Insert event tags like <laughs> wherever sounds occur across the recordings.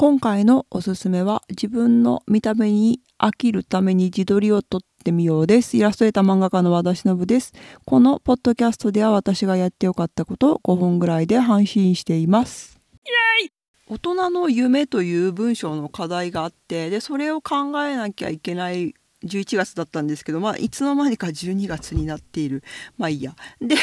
今回のおすすめは自分の見た目に飽きるために自撮りを撮ってみようです。イラストレーター漫画家の和田忍です。このポッドキャストでは私がやってよかったことを5分ぐらいで配信しています。大人の夢という文章の課題があってでそれを考えなきゃいけない11月だったんですけど、まあ、いつの間にか12月になっている。まあいいや。で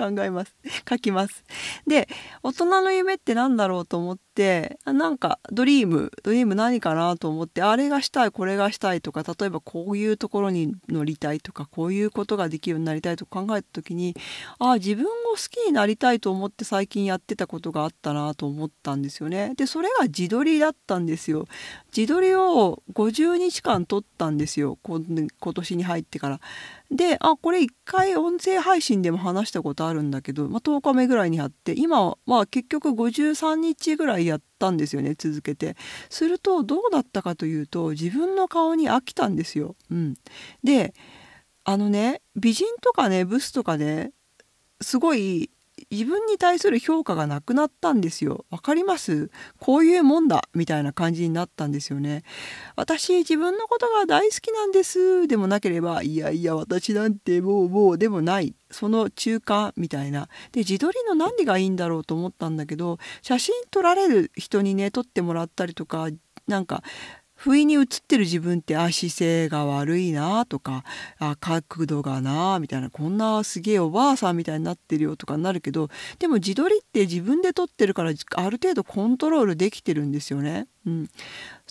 考えます。<laughs> 書きます。で、大人の夢って何だろうと思って、なんかドリーム、ドリーム何かなと思って、あれがしたい、これがしたいとか、例えばこういうところに乗りたいとか、こういうことができるようになりたいと考えた時に、ああ、自分を好きになりたいと思って最近やってたことがあったなと思ったんですよね。で、それが自撮りだったんですよ。自撮りを50日間撮ったんですよ。今年に入ってから。であこれ一回音声配信でも話したことああるんだけど、まあ、10日目ぐらいにやって今は結局53日ぐらいやったんですよね続けて。するとどうだったかというと自分の顔に飽きたんですよ。うん、であのね美人とかねブスとかねすごい自分に対する評価がなくなったんですよ。わかります？こういうもんだみたいな感じになったんですよね。私自分のことが大好きなんですでもなければいやいや私なんてもうもうでもないその中間みたいな。で自撮りの何がいいんだろうと思ったんだけど写真撮られる人にね撮ってもらったりとかなんか不意に映ってる自分ってあ姿勢が悪いなとかあ角度がなみたいなこんなすげえおばあさんみたいになってるよとかになるけどでも自撮りって自分で撮ってるからある程度コントロールできてるんですよね。うん、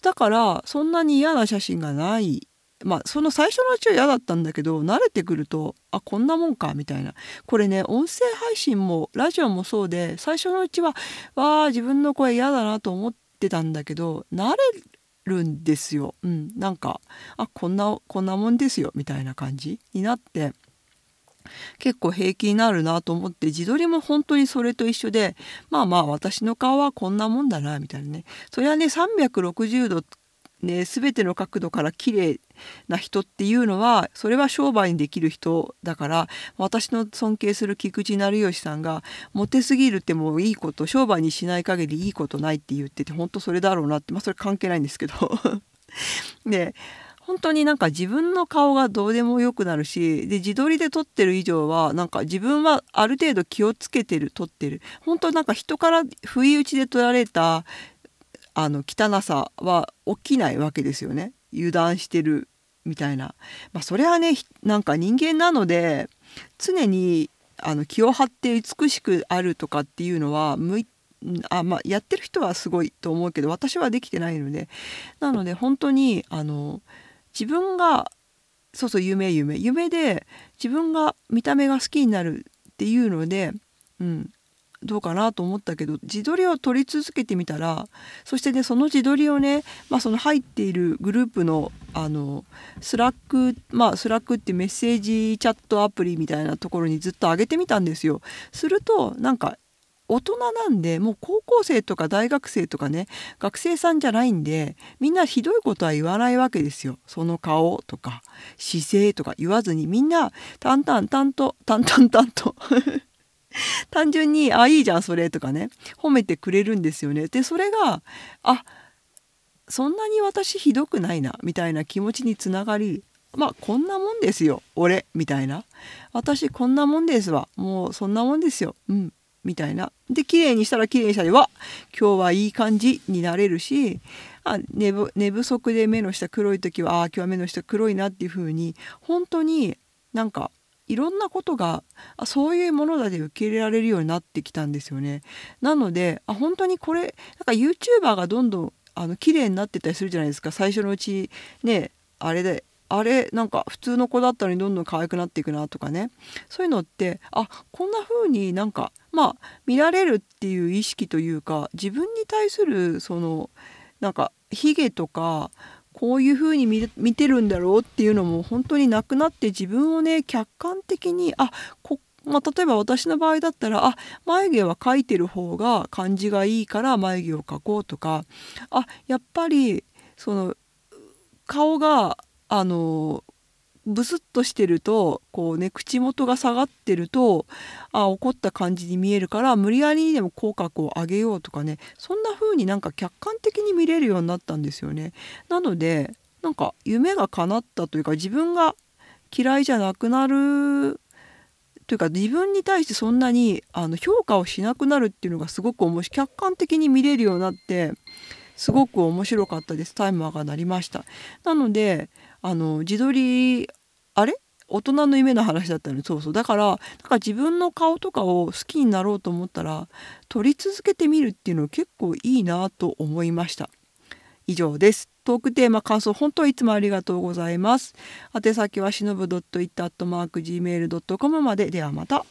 だからそんなに嫌な写真がない。まあその最初のうちは嫌だったんだけど慣れてくるとあこんなもんかみたいな。これね音声配信もラジオもそうで最初のうちはわあ自分の声嫌だなと思ってたんだけど慣れるんですよ。うん、なんかあこんなこんなもんですよ。みたいな感じになって結構平気になるなと思って自撮りも本当にそれと一緒でまあまあ私の顔はこんなもんだなみたいなね。それはね360度ね、全ての角度から綺麗な人っていうのはそれは商売にできる人だから私の尊敬する菊池成吉さんがモテすぎるってもういいこと商売にしない限りいいことないって言ってて本当それだろうなってまあそれ関係ないんですけど。で <laughs> 本当になんか自分の顔がどうでもよくなるしで自撮りで撮ってる以上はなんか自分はある程度気をつけてる撮ってる。本当なんか人から不意打ちで撮られたあの汚さは起きないわけですよね。油断してるみたいな、まあ、それはねなんか人間なので常にあの気を張って美しくあるとかっていうのは向いあまあ、やってる人はすごいと思うけど私はできてないので。なので本当にあの自分がそうそう夢夢。夢で自分が見た目が好きになるっていうので、うん、どうかなと思ったけど自撮りを撮り続けてみたらそしてねその自撮りをね、まあ、その入っているグループのあのスラックまあスラックってメッセージチャットアプリみたいなところにずっと上げてみたんですよ。するとなんか大人なんでもう高校生とか大学生とかね学生さんじゃないんでみんなひどいことは言わないわけですよ。その顔とか姿勢とか言わずにみんな淡々淡々淡々淡々 <laughs> 単純に「あいいじゃんそれ」とかね。褒めてくれるんですよね。でそれがあそんなに私ひどくないなみたいな気持ちにつながりまあこんなもんですよ俺みたいな。私こんなもんですわもうそんなもんですようんみたいな。で綺麗にしたら綺麗にしたりわ今日はいい感じになれるしあ寝寝不足で目の下黒い時はあ今日は目の下黒いなっていう風に本当になんかいろんなことがあそういうものだで受け入れられるようになってきたんですよね。なのであ本当にこれなんか YouTuber がどんどんあの綺麗になってたりするじゃないですか最初のうちねあれであれなんか普通の子だったのにどんどん可愛くなっていくなとかねそういうのってあこんな風になんかまあ見られるっていう意識というか自分に対するそのなんかヒゲとかこういうふうに見てるんだろうっていうのも本当になくなって自分をね客観的にあこまあ、例えば私の場合だったらあ眉毛は描いてる方が感じがいいから眉毛を描こうとかあやっぱりその顔があのブスッとしてるとこうね口元が下がってるとあ怒った感じに見えるから無理やりにでも口角を上げようとかねそんな風になんか客観的に見れるようになったんですよね。なのでなんか夢が叶ったというか自分が嫌いじゃなくなるというか自分に対してそんなにあの評価をしなくなるっていうのがすごく面白い。客観的に見れるようになってすごく面白かったです。タイマーが鳴りました。なのであの自撮りあれ？大人の夢の話だったの？そうそう。だからだから自分の顔とかを好きになろうと思ったら撮り続けてみるっていうの結構いいなと思いました。以上です。トークテーマ感想本当いつもありがとうございます。宛先はしのぶ .it.gmail.com まで。ではまた。